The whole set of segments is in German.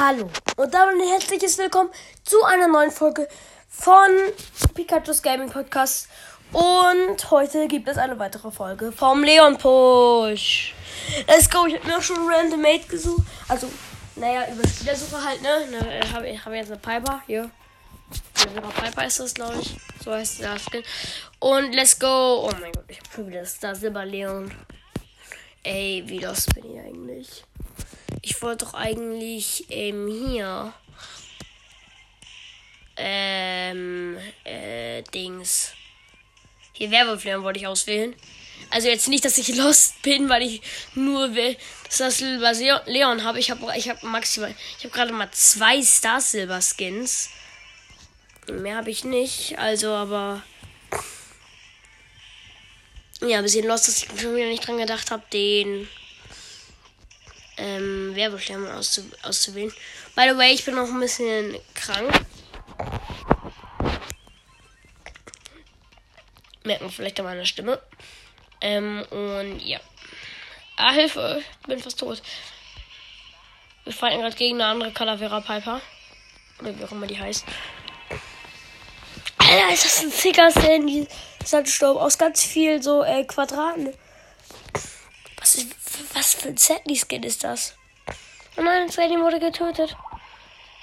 Hallo und damit ein herzliches Willkommen zu einer neuen Folge von Pikachu's Gaming Podcast. Und heute gibt es eine weitere Folge vom Leon Push. Let's go, ich habe mir auch schon Random Mate gesucht. Also, naja, über Spielersuche halt, ne? ne ich habe hab jetzt eine Piper hier. Piper ist das, glaube ich. So heißt der Skin. Und let's go. Oh mein Gott, ich habe schon wieder Star Silber Leon. Ey, wie los bin ich eigentlich? Ich wollte doch eigentlich ähm, hier. Ähm, äh, Dings. Hier Werbeflirren wollte ich auswählen. Also jetzt nicht, dass ich lost bin, weil ich nur will, dass das Silber Leon habe. Ich habe ich hab maximal, ich habe gerade mal zwei Star Silver Skins. Mehr habe ich nicht, also aber ja, ein bisschen lost, dass ich schon wieder nicht dran gedacht habe, den ähm, Werbeschirm auszu auszuwählen. By the way, ich bin noch ein bisschen krank. Merken wir vielleicht an meiner Stimme. Ähm, und ja. Ah, Hilfe, ich bin fast tot. Wir fighten gerade gegen eine andere Calavera Piper. Oder wie auch immer die heißt. Alter, ist das ein Zicker Sandy Sandsturm aus ganz viel so äh, Quadraten. Was, ist, was für ein Sandy Skin ist das? Oh nein, Sandy wurde getötet.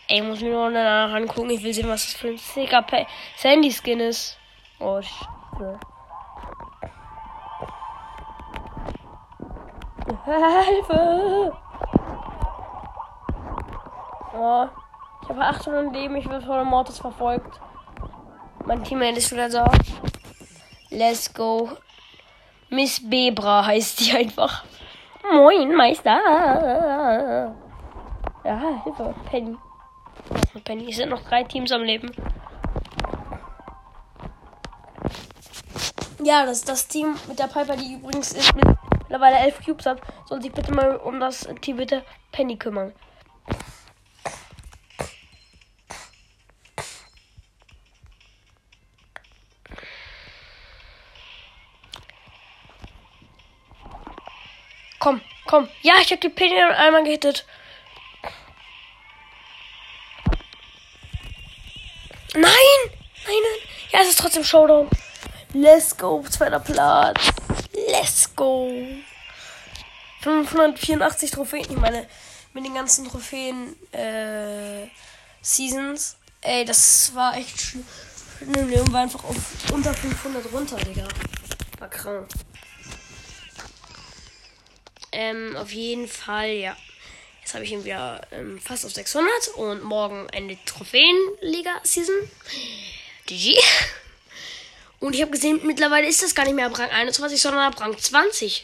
Ey, muss mir nur danach angucken. Ich will sehen, was das für ein Zicker Sandy Skin ist. Oh, Scheiße. Hilfe! Oh, ich habe 800 Leben, ich werde von Mortis verfolgt. Mein Teammate ist wieder da. Let's go. Miss Bebra heißt die einfach. Moin, Meister. Ja, Hilfe. Penny. Penny. Es sind noch drei Teams am Leben. Ja, das ist das Team mit der Piper, die übrigens ist mit mittlerweile elf Cubes hat, soll sich bitte mal um das Team mit der Penny kümmern. Komm. Ja, ich habe die Penny einmal gehittet. Nein! Nein, nein. Ja, es ist trotzdem Showdown. Let's go, zweiter Platz. Let's go. 584 Trophäen. Ich meine, mit den ganzen Trophäen äh, Seasons. Ey, das war echt schlimm. Leon war einfach auf unter 500 runter, Digga. War krank. Ähm, auf jeden Fall, ja. Jetzt habe ich ihn wieder ähm, fast auf 600 und morgen eine Trophäenliga-Season. GG. Und ich habe gesehen, mittlerweile ist das gar nicht mehr ab Rang 21, sondern ab Rang 20.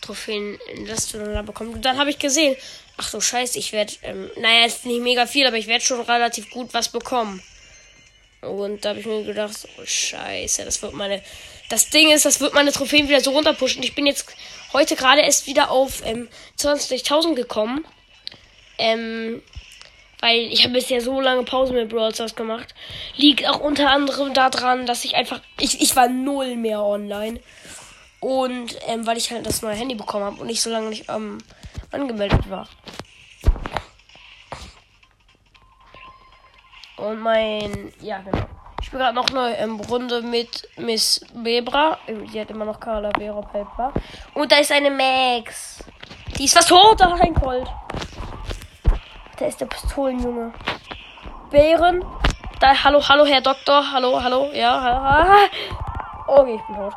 Trophäen, das du da bekommst. Und dann habe ich gesehen, ach so scheiße, ich werde, ähm, naja, ist nicht mega viel, aber ich werde schon relativ gut was bekommen. Und da habe ich mir gedacht, oh scheiße, das wird meine, das Ding ist, das wird meine Trophäen wieder so runterpushen. Ich bin jetzt heute gerade erst wieder auf ähm, 20.000 gekommen. Ähm, weil ich habe bisher so lange Pause mit Brawl Stars gemacht. Liegt auch unter anderem daran, dass ich einfach, ich, ich war null mehr online. Und ähm, weil ich halt das neue Handy bekommen habe und nicht so lange nicht ähm, angemeldet war. Und mein, ja genau. Ich spiele gerade noch eine ähm, Runde mit Miss Bebra. Die hat immer noch Carla Vera Pepper. Und da ist eine Max. Die ist fast tot, da ein Colt. Da ist der Pistolenjunge. Bären. Da, hallo, hallo, Herr Doktor. Hallo, hallo. Ja, Okay, ich bin tot.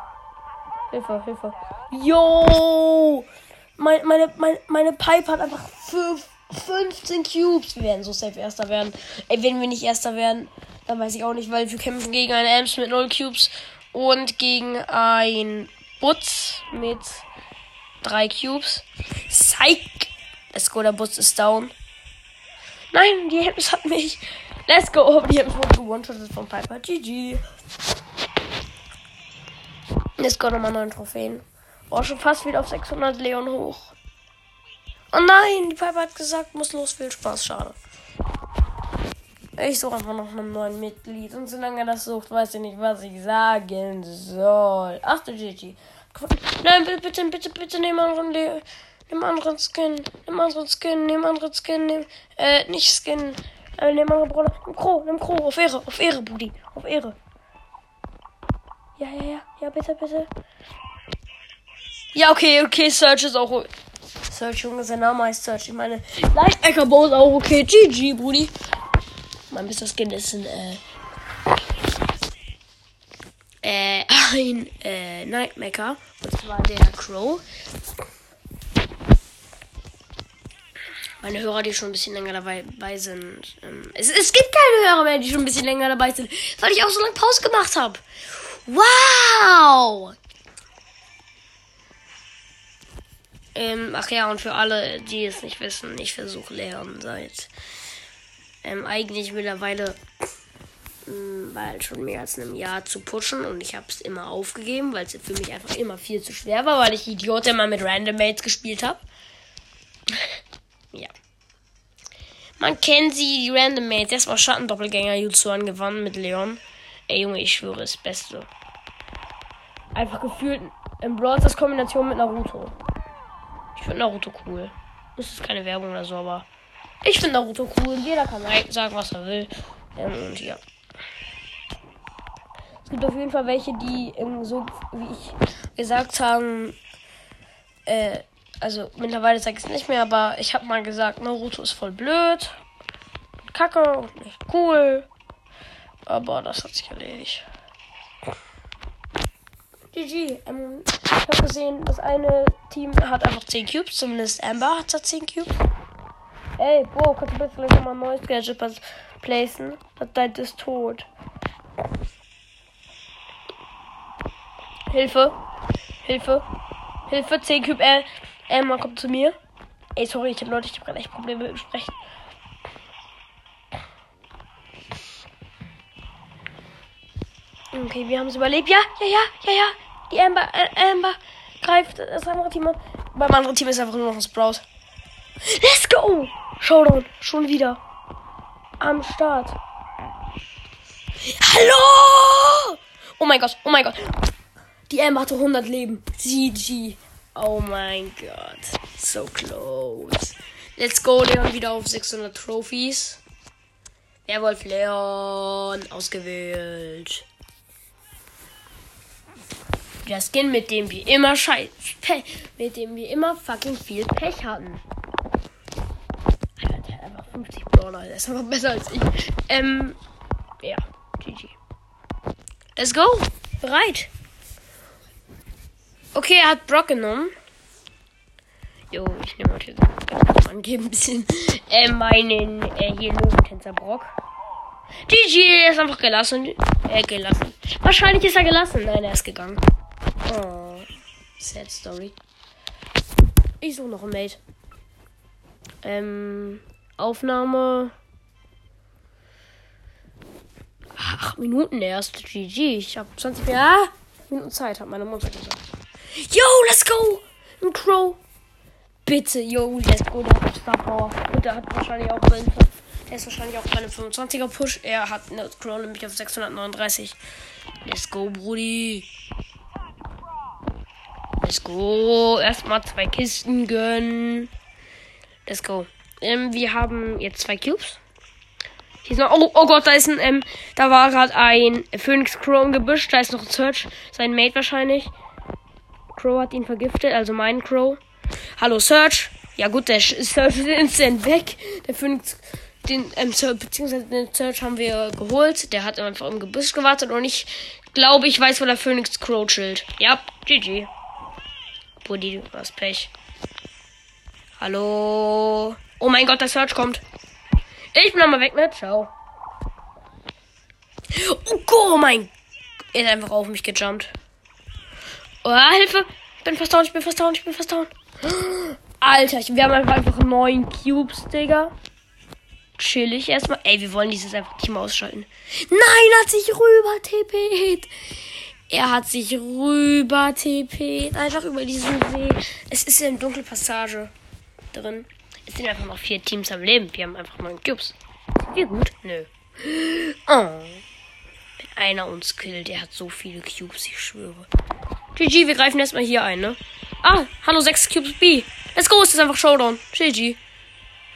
Hilfe, Hilfe. Yo! Meine, meine, meine, meine Pipe hat einfach 15 Cubes. Wir werden so safe Erster werden. Ey, wenn wir nicht Erster werden, dann weiß ich auch nicht, weil wir kämpfen gegen einen Ems mit 0 Cubes und gegen ein Butz mit 3 Cubes. Psych! Let's go, der Butz ist down. Nein, die Ems hat mich. Let's go. Die Ems wurde gewonshottet von Piper. GG. Jetzt kommen nochmal 9 Trophäen. Oh, schon fast wieder auf 600 Leon hoch. Oh nein, die Piper hat gesagt, muss los, viel Spaß, schade. Ich suche einfach noch einen neuen Mitglied. Und solange er das sucht, weiß ich nicht, was ich sagen soll. Ach du Gigi. Nein, bitte, bitte, bitte, bitte einen, Le nimm anderen Skin, nimm anderen Skin, nimm anderen Skin, nimm, äh, nicht Skin, äh, nimm andere Brawler, nimm Crow, nimm Crow, auf Ehre, auf Ehre, Budi, auf Ehre. Ja, ja, ja, ja, bitte, bitte. Ja, okay, okay, Search ist auch. Search, Junge, sein Name heißt Search. Ich meine, Lightbacker Bow ist auch okay. GG, Brudi. Mein Mr. Skin ist ein, äh, äh, ein, äh, Nightmaker. Und zwar der Crow. Meine Hörer, die schon ein bisschen länger dabei, dabei sind. Ähm, es, es gibt keine Hörer mehr, die schon ein bisschen länger dabei sind, weil ich auch so lange Pause gemacht habe. Wow! Ähm, ach ja, und für alle, die es nicht wissen, ich versuche Leon seit ähm, eigentlich mittlerweile ähm, weil schon mehr als einem Jahr zu pushen und ich habe es immer aufgegeben, weil es für mich einfach immer viel zu schwer war, weil ich Idiot immer mit Random Mates gespielt habe. ja. Man kennt sie, die Random Mates. Erstmal Schattendoppelgänger Yuzuan gewonnen mit Leon. Ey Junge, ich schwöre, das Beste. Einfach gefühlt im Brawl Kombination mit Naruto. Ich finde Naruto cool. Das ist keine Werbung oder so, aber ich finde Naruto cool. Jeder kann sagen, was er will. Ähm, und ja. Es gibt auf jeden Fall welche, die ähm, so, wie ich gesagt haben, äh, also mittlerweile sage ich es nicht mehr, aber ich habe mal gesagt, Naruto ist voll blöd, kacke und nicht cool. Aber das hat sich erledigt. GG. Ähm, ich habe gesehen, das eine Team hat einfach 10 Cubes, zumindest Amber hat 10 Cubes. Ey, Bo, kannst du bitte vielleicht nochmal ein neues Gadget placen? Das dein ist tot. Hilfe. Hilfe. Hilfe, 10 Cube, äh, Amber kommt zu mir. Ey, sorry, ich hab Leute, ich habe gerade echt Probleme mit dem Sprechen. Okay, wir haben es überlebt. Ja, ja, ja, ja, ja. Die Amber, äh, Amber greift das andere Team an. Beim anderen Team ist einfach nur noch ein Sprout. Let's go! Showdown, schon wieder. Am Start. Hallo! Oh mein Gott, oh mein Gott. Die Amber hatte 100 Leben. GG. Oh mein Gott. So close. Let's go, Leon wieder auf 600 Trophies. Werwolf Leon ausgewählt der Skin, mit dem wir immer scheiß, mit dem wir immer fucking viel Pech hatten. Der hat einfach 50 Brawler, der ist einfach besser als ich. Ähm, ja, GG. Let's go. Bereit. Okay, er hat Brock genommen. Jo, ich nehme heute angeben ein bisschen äh, meinen äh, hier Löwentänzer Brock. GG, ist einfach gelassen. Äh, gelassen. Wahrscheinlich ist er gelassen. Nein, er ist gegangen. Oh, sad story. Ich suche noch ein Mate. Ähm, Aufnahme. Acht Minuten erst. GG. Ich habe 20 ja, Minuten Zeit, hat meine Mutter gesagt. Yo, let's go! Ein Crow. Bitte, yo, let's go. Der hat Star Power. Und der hat wahrscheinlich auch seinen, der ist wahrscheinlich auch bei einem 25er Push. Er hat eine Crow nämlich auf 639. Let's go, Brudi. Let's go. Erstmal zwei Kisten gönnen. Let's go. Ähm, wir haben jetzt zwei Cubes. Hier ist noch. Oh, oh Gott, da ist ein. Ähm, da war gerade ein Phoenix Crow im Gebüsch. Da ist noch ein Search. Sein Mate wahrscheinlich. Crow hat ihn vergiftet, also mein Crow. Hallo Search. Ja gut, der Search ist instant weg. Der Phoenix. Den, ähm, Search, beziehungsweise den Search haben wir geholt. Der hat einfach im Gebüsch gewartet und ich glaube, ich weiß, wo der Phoenix Crow chillt. Ja, GG. Buddy, du hast Pech. Hallo. Oh mein Gott, der Search kommt. Ich bin mal weg, ne? Ciao. Oh, oh mein. Er ist einfach auf mich gejumpt. Oh, Hilfe. Ich bin fast down, ich bin fast down, ich bin fast down. Alter, wir haben einfach neun Cubes, Digga. Chillig erstmal. Ey, wir wollen dieses einfach Team ausschalten. Nein, hat sich rüber TP't. Er hat sich rüber TP, einfach über diesen See. Es ist eine dunkle Passage drin. Es sind einfach noch vier Teams am Leben. Wir haben einfach neun Cubes. Sind wir gut? Nö. Oh. Wenn einer uns killt, der hat so viele Cubes, ich schwöre. GG, wir greifen erstmal hier ein, ne? Ah, hallo, sechs Cubes B. Let's go, es ist einfach Showdown. GG.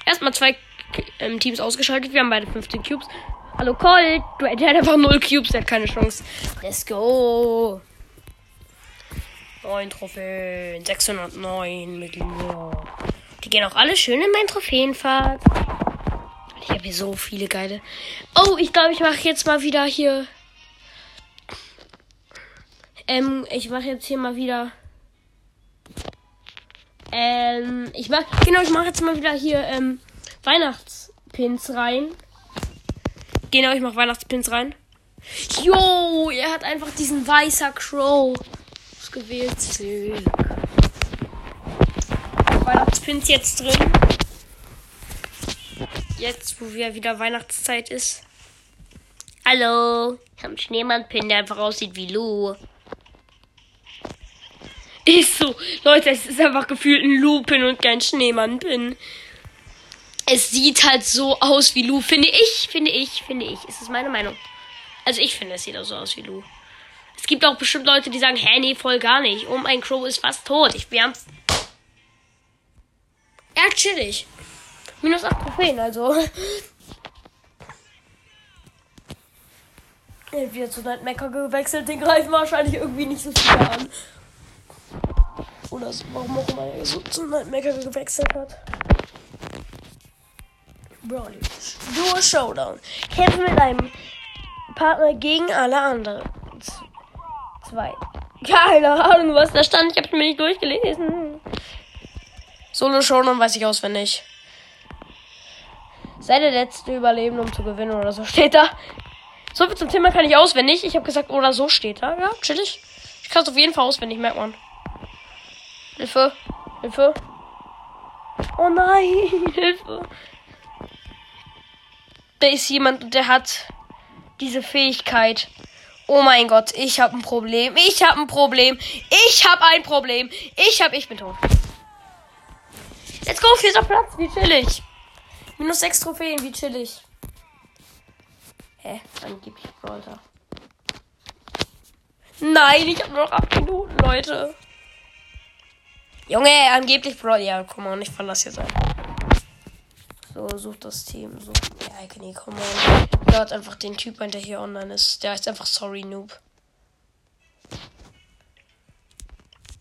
Erstmal zwei ähm, Teams ausgeschaltet. Wir haben beide 15 Cubes. Hallo Colt, du hat einfach 0 Cubes, der hat keine Chance. Let's go. 9 Trophäen, 609 mit Lure. Die gehen auch alle schön in meinen Trophäenfahrt. Ich habe hier so viele geile. Oh, ich glaube, ich mache jetzt mal wieder hier. Ähm, ich mache jetzt hier mal wieder. Ähm, ich mach, genau, ich mache jetzt mal wieder hier, ähm, Weihnachtspins rein. Genau, ich mache Weihnachtspins rein. Jo, er hat einfach diesen weißer Crow ausgewählt. Weihnachtspins jetzt drin. Jetzt, wo wir wieder Weihnachtszeit ist. Hallo. Ich habe einen Schneemannpin, der einfach aussieht wie Lou. Ist so. Leute, es ist einfach gefühlt ein Lupin und kein Schneemannpin. Es sieht halt so aus wie Lou, finde ich, finde ich, finde ich. Ist das meine Meinung? Also ich finde, es sieht auch so aus wie Lou. Es gibt auch bestimmt Leute, die sagen, hä, nee, voll gar nicht. Oh, mein Crow ist fast tot. Ich, wir haben... Ja, chillig. Minus 8 Trophäen, also. Er wieder zu Nightmaker gewechselt. Den greifen wahrscheinlich irgendwie nicht so viel an. Oder warum auch immer er so zu Nightmaker gewechselt hat. Brawly. Duo Showdown. Kämpfe mit einem Partner gegen alle anderen. Z zwei. Keine Ahnung, was da stand. Ich habe mir nicht durchgelesen. Solo Showdown weiß ich auswendig. Sei der letzte Überlebende, um zu gewinnen oder so steht da. So viel zum Thema kann ich auswendig. Ich habe gesagt, oder so steht da. Ja, chillig. Ich kann es auf jeden Fall auswendig, merkt man. Hilfe. Hilfe. Oh nein, Hilfe. Da ist jemand, der hat diese Fähigkeit. Oh mein Gott, ich habe ein Problem. Ich habe ein Problem. Ich habe ein Problem. Ich habe, ich bin tot. Let's go, vierter Platz. Wie chillig. Minus sechs Trophäen, wie chillig. Hä? Angeblich Brawler. Nein, ich habe noch acht Minuten, Leute. Junge, angeblich Bro. Ja, komm mal, ich verlasse jetzt einfach. So, sucht das Team. Sucht. Ja, nee, komm mal. Hört einfach den Typ der hier online ist. Der heißt einfach Sorry Noob.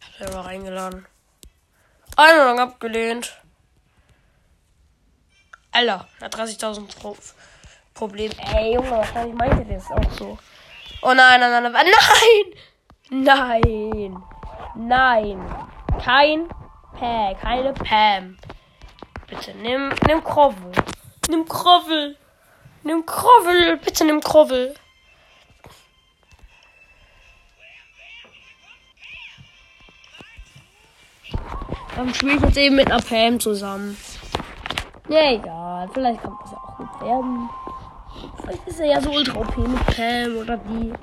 Hat er mal reingeladen. Einladung abgelehnt. Alter, hat 30.000 Pro Problem. Ey, Junge, wahrscheinlich meinte der das auch so. Oh nein, nein, nein, nein. Nein. Nein. Kein Pam. Keine Pam. Bitte nimm, nimm Krovel. Nimm Krovel. Nimm Krovel. Bitte nimm Krovel. Dann spiele ich jetzt eben mit einer Pam zusammen. Ja, egal. Vielleicht kann das ja auch gut werden. Vielleicht ist er ja so ultra OP mit Pam oder die.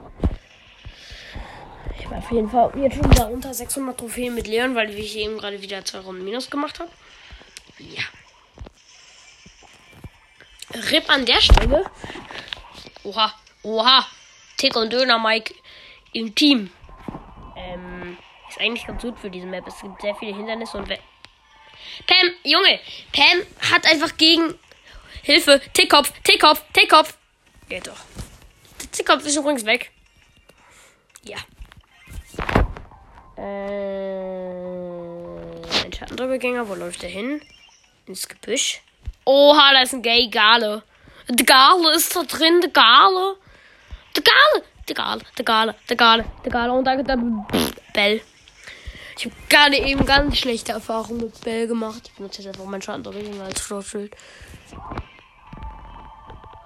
Ich war auf jeden Fall jetzt schon da unter 600 Trophäen mit Leon, weil ich eben gerade wieder zwei Runden Minus gemacht habe. Ja. Rip an der Stelle. Oha, oha. Tick und Döner Mike im Team. Ähm, ist eigentlich ganz gut für diese Map. Es gibt sehr viele Hindernisse und. Pam, Junge, Pam hat einfach gegen. Hilfe, Tickkopf, Tickkopf, Tickkopf. Geht doch. Der Tickkopf ist übrigens weg. Ja. Äh, ein Schattendoppelgänger, wo läuft der hin? Ins Gebüsch. Oha, da ist ein Gay Gale. Der Gale ist da drin, der Gale. Der Gale, der Gale, der Gale, der Gale, der Gale. Und dann der Bell. Ich habe gerade eben ganz schlechte Erfahrungen mit Bell gemacht. Ich benutze jetzt einfach mein Schattendoppelgänger als Schutzschild.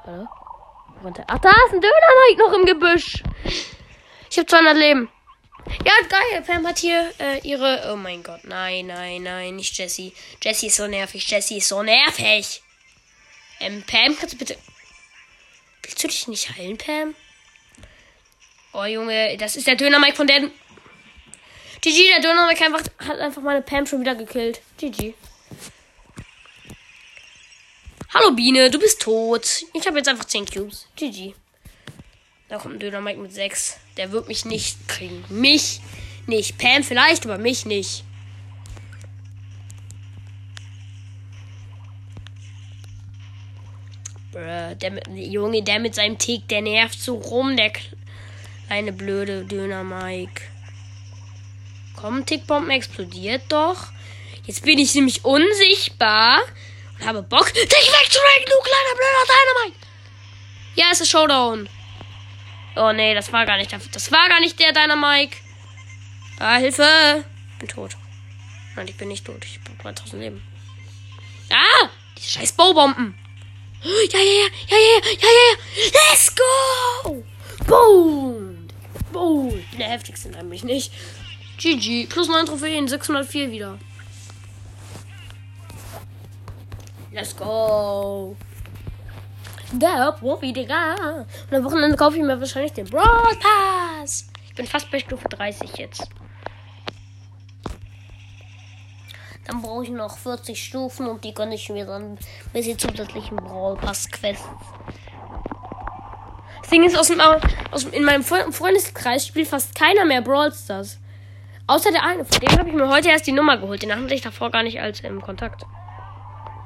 Hallo? Ach, da ist ein Döner noch im Gebüsch. Ich habe 200 Leben. Ja, geil. Pam hat hier äh, ihre. Oh mein Gott. Nein, nein, nein. Nicht Jessie. Jessie ist so nervig. Jessie ist so nervig. Ähm, Pam, kannst du bitte. Willst du dich nicht heilen, Pam? Oh, Junge, das ist der Döner-Mike von der. GG, der Döner-Mike einfach, hat einfach meine Pam schon wieder gekillt. GG. Hallo Biene, du bist tot. Ich habe jetzt einfach 10 Cubes. GG. Da kommt ein Dynamite mit 6. Der wird mich nicht kriegen. Mich nicht. Pam vielleicht, aber mich nicht. Der mit, Junge, der mit seinem Tick, der nervt so rum, der kleine blöde Dynamite. Komm, Tickbomben explodiert doch. Jetzt bin ich nämlich unsichtbar und habe Bock, dich wegzurecken, du kleiner blöder Dynamite. Ja, es ist Showdown. Oh nee, das war gar nicht der, das war gar nicht der Dynamite. Ah, Hilfe. Ich bin tot. Nein, ich bin nicht tot. Ich habe 3000 Leben. Ah, diese scheiß Baubomben. Ja, ja, ja, ja, ja, ja, ja, ja. Let's go. Boom. Boom. Ich bin der heftigste nämlich nicht. GG. Plus 9 Trophäen, 604 wieder. Let's go. Der Profi, Digga. Und am Wochenende kaufe ich mir wahrscheinlich den Brawl Pass. Ich bin fast bei Stufe 30 jetzt. Dann brauche ich noch 40 Stufen und die gönne ich mir dann bis die zusätzlichen Brawl Pass Quests. Das Ding ist, aus dem, aus, in meinem Freundeskreis spielt fast keiner mehr Brawl Stars. Außer der eine. Von dem habe ich mir heute erst die Nummer geholt. Den hatte ich davor gar nicht als im Kontakt.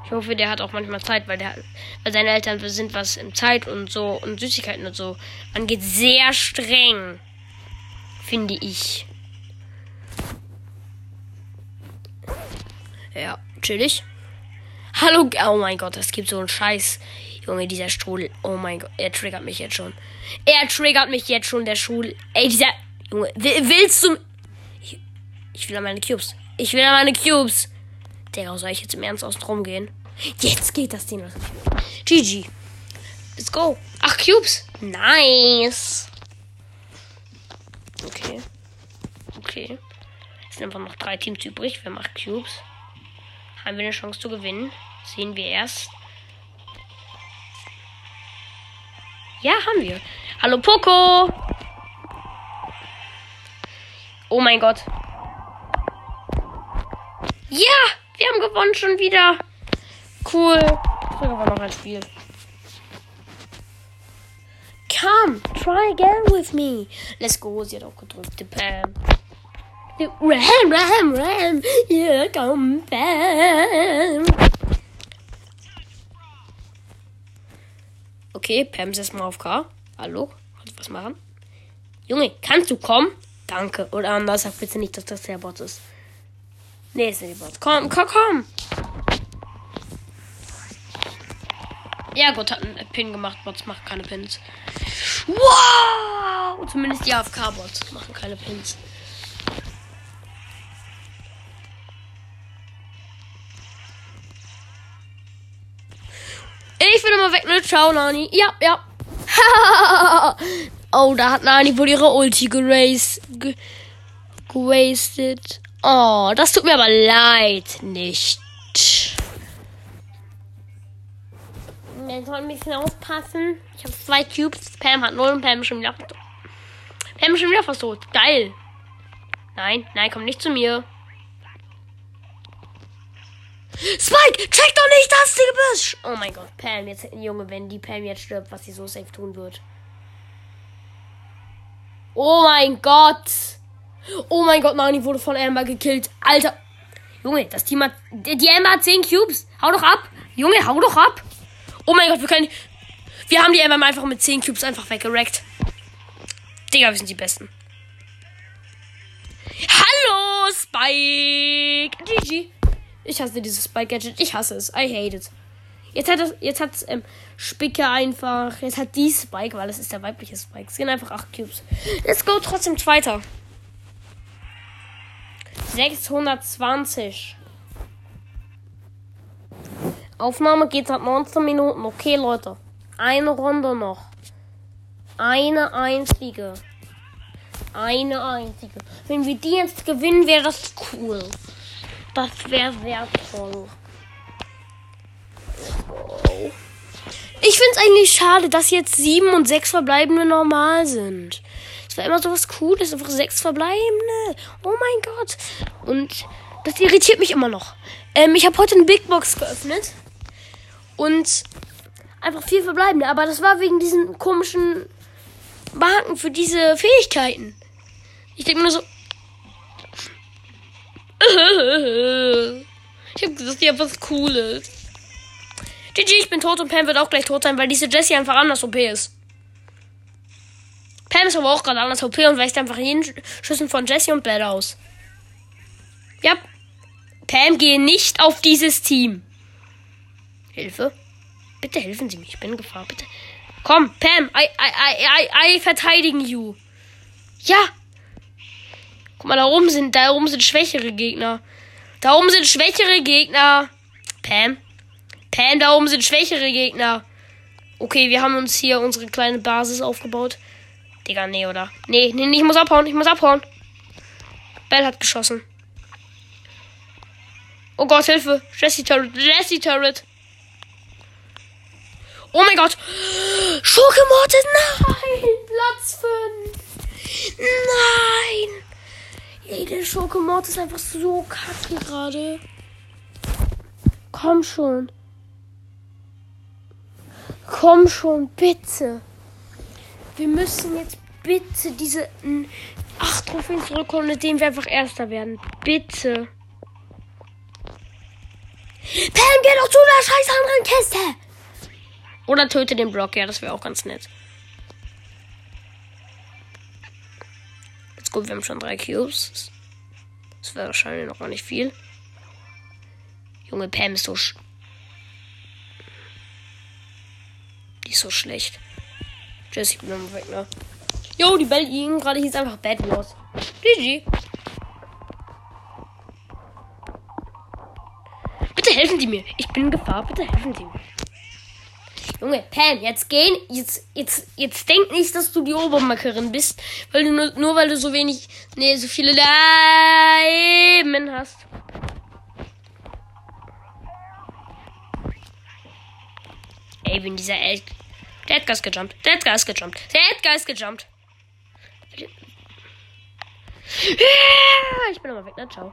Ich hoffe, der hat auch manchmal Zeit, weil, der, weil seine Eltern sind, was im Zeit und so und Süßigkeiten und so angeht, sehr streng. Finde ich. Ja, chillig. Hallo, oh mein Gott, es gibt so einen Scheiß. Junge, dieser Strudel. Oh mein Gott, er triggert mich jetzt schon. Er triggert mich jetzt schon, der Strudel. Ey, dieser. Junge, willst du. Ich, ich will an meine Cubes. Ich will an meine Cubes. Digga, soll ich jetzt im Ernst aus Strom gehen? Jetzt geht das Ding los. GG. Let's go. Ach, Cubes. Nice. Okay. Okay. Es sind einfach noch drei Teams übrig. Wir machen Cubes. Haben wir eine Chance zu gewinnen? Sehen wir erst. Ja, haben wir. Hallo Poco. Oh mein Gott. Ja, wir haben gewonnen schon wieder. Cool. Ich will aber noch ein Spiel. Come, try again with me. Let's go. Sie hat auch gedrückt. Pam. Ram, ram, ram. Hier kommt Pam. Okay, Pam ist erstmal auf K. Hallo? Kannst du was machen? Junge, kannst du kommen? Danke. Oder anders, sag bitte nicht, dass das der Bot ist. Nee, ist nicht Bot. Komm, komm, komm. Ja, gut, hat einen Pin gemacht. Bots machen keine Pins. Wow! Zumindest die AFK-Bots machen keine Pins. Ich will immer weg, ne? Ciao, Nani. Ja, ja. oh, da hat Nani wohl ihre Ulti geraced. Ge gewastet. Oh, das tut mir aber leid. Nicht. Wir sollen ein bisschen aufpassen. Ich habe zwei Cubes. Pam hat null und Pam ist schon wieder versucht. Pam ist schon wieder versucht. Geil. Nein, nein, komm nicht zu mir. Spike, check doch nicht das Gebüsch! Oh mein Gott, Pam, jetzt, Junge, wenn die Pam jetzt stirbt, was sie so safe tun wird. Oh mein Gott! Oh mein Gott, Nani wurde von Amber gekillt. Alter. Junge, das Team hat. Die Amber hat 10 Cubes. Hau doch ab. Junge, hau doch ab. Oh mein Gott, wir können. Wir haben die Amber einfach mit 10 Cubes einfach weggerackt. Digga, wir sind die Besten. Hallo, Spike! GG. Ich hasse dieses Spike-Gadget. Ich hasse es. I hate it. Jetzt hat es, jetzt hat ähm, Spicke einfach. Jetzt hat die Spike, weil es ist der weibliche Spike. Es sind einfach 8 Cubes. Let's go, trotzdem Zweiter. 620. Aufnahme geht seit 19 Minuten. Okay, Leute. Eine Runde noch. Eine einzige. Eine einzige. Wenn wir die jetzt gewinnen, wäre das cool. Das wäre sehr toll. Ich finde es eigentlich schade, dass jetzt sieben und sechs Verbleibende normal sind. Es war immer so was Cooles, einfach sechs Verbleibende. Oh mein Gott. Und das irritiert mich immer noch. Ähm, ich habe heute eine Big Box geöffnet. Und einfach vier Verbleibende. Aber das war wegen diesen komischen Marken für diese Fähigkeiten. Ich denke mir nur so. Ich hab gesagt, ja, was Cooles. GG, ich bin tot und Pam wird auch gleich tot sein, weil diese Jessie einfach anders OP ist. Pam ist aber auch gerade anders OP und weicht einfach jeden Schüssen von Jessie und Bell aus. Ja. Pam, gehe nicht auf dieses Team. Hilfe. Bitte helfen Sie mir. Ich bin in Gefahr. Bitte. Komm, Pam. I, I, I, I, I verteidigen you. Ja. Guck mal, da oben sind, da oben sind schwächere Gegner. Da oben sind schwächere Gegner. Pam. Pam, da oben sind schwächere Gegner. Okay, wir haben uns hier unsere kleine Basis aufgebaut. Digga, nee, oder? Nee, nee, ich muss abhauen, ich muss abhauen. Bell hat geschossen. Oh Gott, Hilfe. Jesse Turret, Jesse Turret. Oh mein Gott. Schurke nein. Platz 5. Nein. Ey, der Schurke ist einfach so kacke gerade. Komm schon. Komm schon, bitte. Wir müssen jetzt bitte diese 8 Trophäen zurückholen, indem wir einfach Erster werden. Bitte. Pam, geh doch zu der scheiß anderen Kiste. Oder töte den Block, ja, das wäre auch ganz nett. Jetzt gut, wir haben schon drei Cubes. Das wäre wahrscheinlich noch gar nicht viel. Junge, Pam ist so. Sch die ist so schlecht. Jesse, ich bin immer weg, ne? Jo, die Bell gerade hieß einfach Bad Wars. GG. Bitte helfen Sie mir. Ich bin in Gefahr. Bitte helfen Sie mir. Junge, Pam, jetzt gehen. Jetzt, jetzt, jetzt denk nicht, dass du die Obermackerin bist, weil du nur, nur weil du so wenig, nee, so viele Leben hast. Ey, wenn dieser El Der Edgar ist gejumpt. Der Edgar ist gejumpt. Der Edgar ist gejumpt. Ich bin aber weg, na ciao.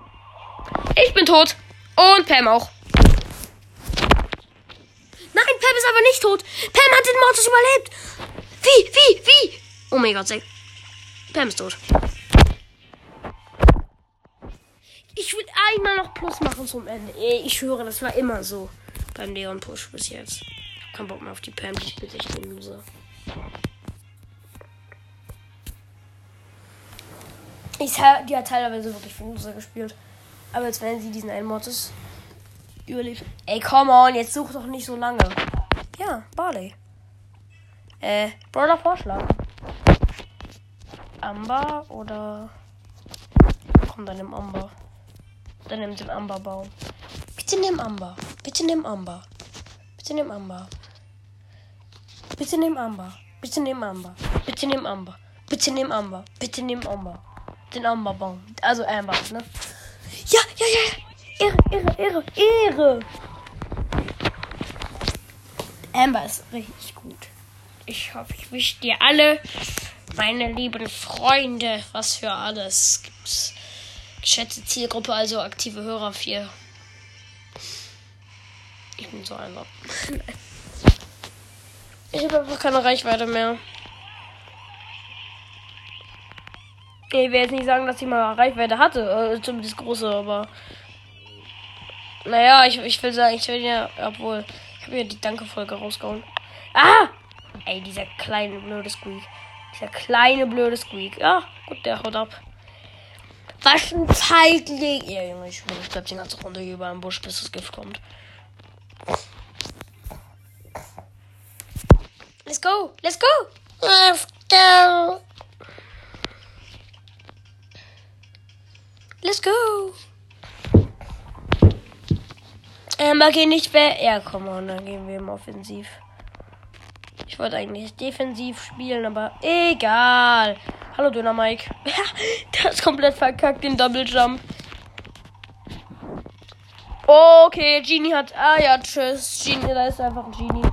Ich bin tot. Und Pam auch. Nein, Pam ist aber nicht tot. Pam hat den Mortis überlebt. Wie, wie, wie? Oh mein Gott, Pam ist tot. Ich will einmal noch Plus machen zum Ende. Ich höre, das war immer so. Beim Leon Push bis jetzt. Keinen Bock mehr auf die Pam, die spielt echt den Loser. Ich, die hat teilweise wirklich für Loser gespielt. Aber jetzt wenn sie diesen einen Mortis überlebt. Ey, come on, jetzt such doch nicht so lange. Ja, Barley. Äh, Brawler Vorschlag. Amber oder. Komm, dann nimm Amber. Dann nimm den Amberbaum. Bitte nimm Amber. Bitte nimm Amber. Bitte nimm Amber. Bitte nimm Amber. Bitte nimm Amber. Bitte nimm Amber. Bitte nimm Amber. Bitte nimm Amber. Den Amberbaum. Also Amber, ne? Ja, ja, ja. Ehre, Ehre, Ehre, Ehre. Amber ist richtig gut. Ich hoffe, ich wünsche dir alle, meine lieben Freunde, was für alles gibt's. Geschätzte Zielgruppe, also aktive Hörer 4. Ich bin so einer. Ich habe einfach keine Reichweite mehr. Ich will jetzt nicht sagen, dass ich mal Reichweite hatte, äh, zumindest große, aber naja, ich, ich will sagen, ich will ja, obwohl, ich habe ja die Danke-Folge rausgehauen. Ah! Ey, dieser kleine blöde Squeak. Dieser kleine blöde Squeak. Ja, gut, der haut ab. Waschen zeitlich. Ja, Junge, ich bleib die ganze Runde hier über im Busch, bis das Gift kommt. Let's go! Let's go! Let's go! Let's go! Ähm, gehen nicht mehr. Ja, komm on, dann gehen wir im Offensiv. Ich wollte eigentlich defensiv spielen, aber egal. Hallo Döner Mike. der ist komplett verkackt, den Double Jump. Okay, Genie hat. Ah ja, tschüss. Genie, da ist einfach ein Genie.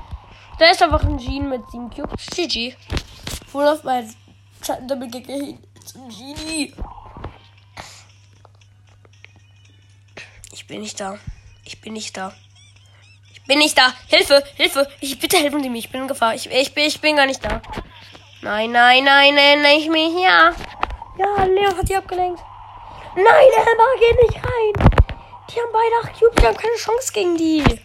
Da ist einfach ein Genie mit 7 Cubes. GG. Wo läuft mein Double hin? Zum Genie. Ich bin nicht da. Ich bin nicht da. Ich bin nicht da. Hilfe, Hilfe. Ich, bitte helfen Sie mir. Ich bin in Gefahr. Ich, ich, bin, ich bin gar nicht da. Nein, nein, nein, nein, nein, ich bin hier. Ja, Leo hat die abgelenkt. Nein, Emma, geh nicht rein. Die haben beide 8 Cubes. Die haben keine Chance gegen die.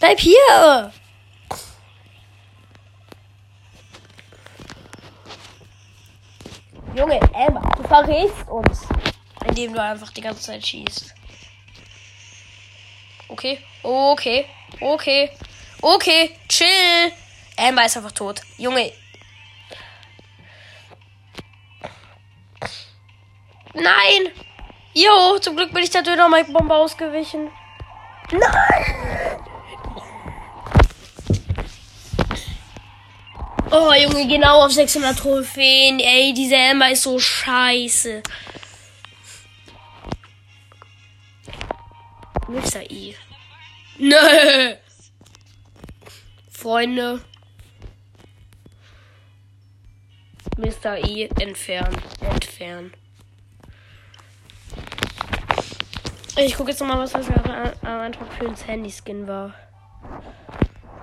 Bleib hier! Junge, Emma, du verrätst uns. Indem du einfach die ganze Zeit schießt. Okay, okay, okay, okay, chill. Amber ist einfach tot. Junge. Nein! Jo, zum Glück bin ich der Döner-Mike-Bombe ausgewichen. Nein! Oh, Junge, genau auf 600 Trophäen. Ey, diese Emma ist so scheiße. Mr. E. Nö. Freunde. Mr. E. Entfernen. Entfernen. Ich gucke jetzt nochmal, was das am Anfang für ein Handy-Skin war.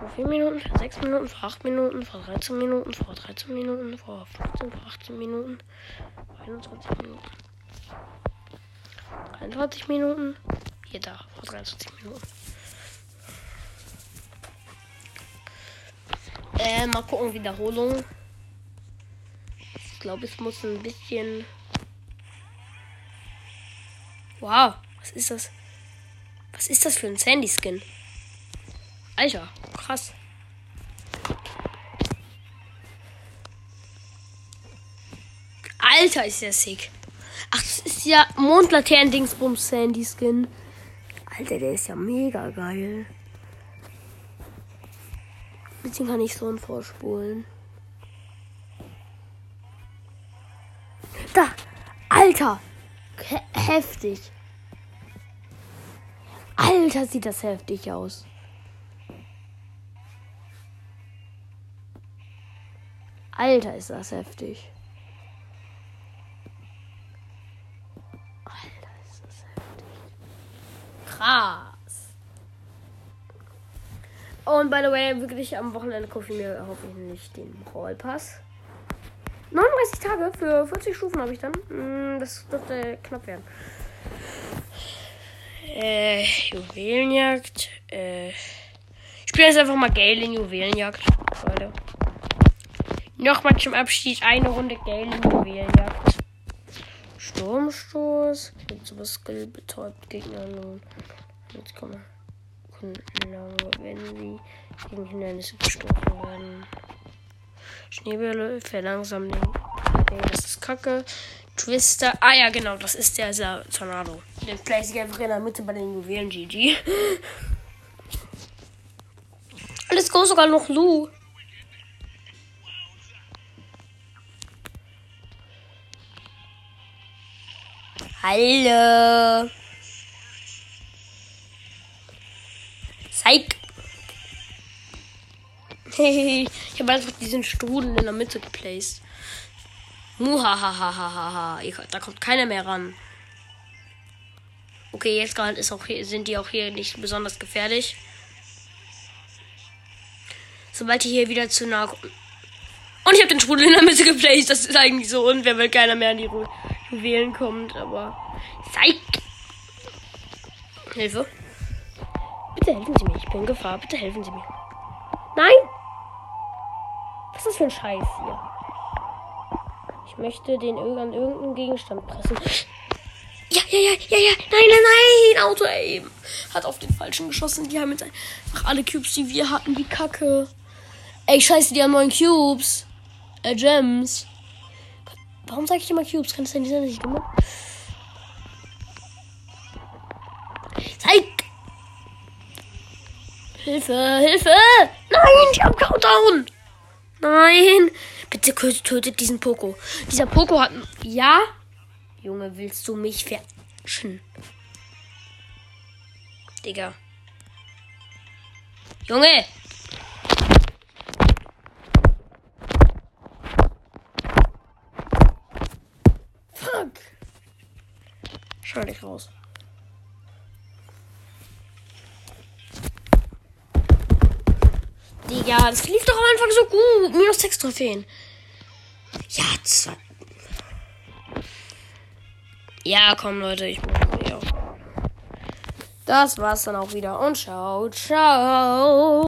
Vor 4 Minuten, vor 6 Minuten, vor 8 Minuten, vor 13 Minuten, vor 13 Minuten, vor 15, vor 18 Minuten, vor 21 Minuten. 23 Minuten. Hier da, vor 23 Minuten. Äh, mal gucken, Wiederholung. Ich glaube, es muss ein bisschen. Wow, was ist das? Was ist das für ein Sandy-Skin? Alter, krass. Alter, ist der sick. Ach, das ist ja Mondlaternen-Dingsbums Sandy-Skin. Alter, der ist ja mega geil. Dem kann ich so ein vorspulen. Da! Alter! He heftig. Alter, sieht das heftig aus. Alter, ist das heftig. Alter, ist das heftig. Krass. Und by the way, wirklich am Wochenende kaufe ich mir hoffentlich den Brawl Pass. 39 Tage für 40 Stufen habe ich dann. Hm, das dürfte knapp werden. Äh, Juwelenjagd. Äh, ich spiele jetzt einfach mal Gale in Juwelenjagd. Leute. Nochmal zum Abschied eine Runde Gale in Juwelenjagd. Sturmstoß. Mit was Skill betäubt Gegner nun. Jetzt kommen wir. Wenn sie gegen Hindernisse gestoßen werden. Schneebälle verlangsamen den. Okay, das ist Kacke. Twister. Ah ja, genau, das ist der, der Tornado. Den place ich einfach in der Mitte bei den Juwelen GG. Let's go, sogar noch Lu. Hallo. Zeig. ich habe einfach diesen Strudel in der Mitte geplaced. Muhahahaha. Da kommt keiner mehr ran. Okay, jetzt gerade ist auch hier, sind die auch hier nicht besonders gefährlich. Sobald die hier wieder zu nah kommen. Und ich habe den Strudel in der Mitte geplaced. Das ist eigentlich so unfair, weil keiner mehr an die Juwelen kommt. Aber. Zeig! Hilfe. Bitte helfen Sie mir. Ich bin in Gefahr. Bitte helfen Sie mir. Nein! Was ist das für ein Scheiß hier? Ich möchte den an irgendeinen Gegenstand pressen. Ja, ja, ja, ja, ja. Nein, nein, nein. Auto aim. Hat auf den falschen geschossen. Die haben jetzt einfach alle Cubes, die wir hatten, wie Kacke. Ey, scheiße, die haben neun Cubes. Äh, Gems. Warum sage ich immer Cubes? Kann es denn sein, dass ich? Zeig! Hilfe, Hilfe! Nein, ich hab Countdown! Nein! Bitte tötet diesen Poco. Dieser Poco hat. Ja? Junge, willst du mich verarschen? Digga. Junge! Schau dich raus. Digga, das lief doch am Anfang so gut. Minus 6 Trophäen. Ja, zwei. Ja, komm, Leute, ich muss ja. Das war's dann auch wieder und ciao, ciao.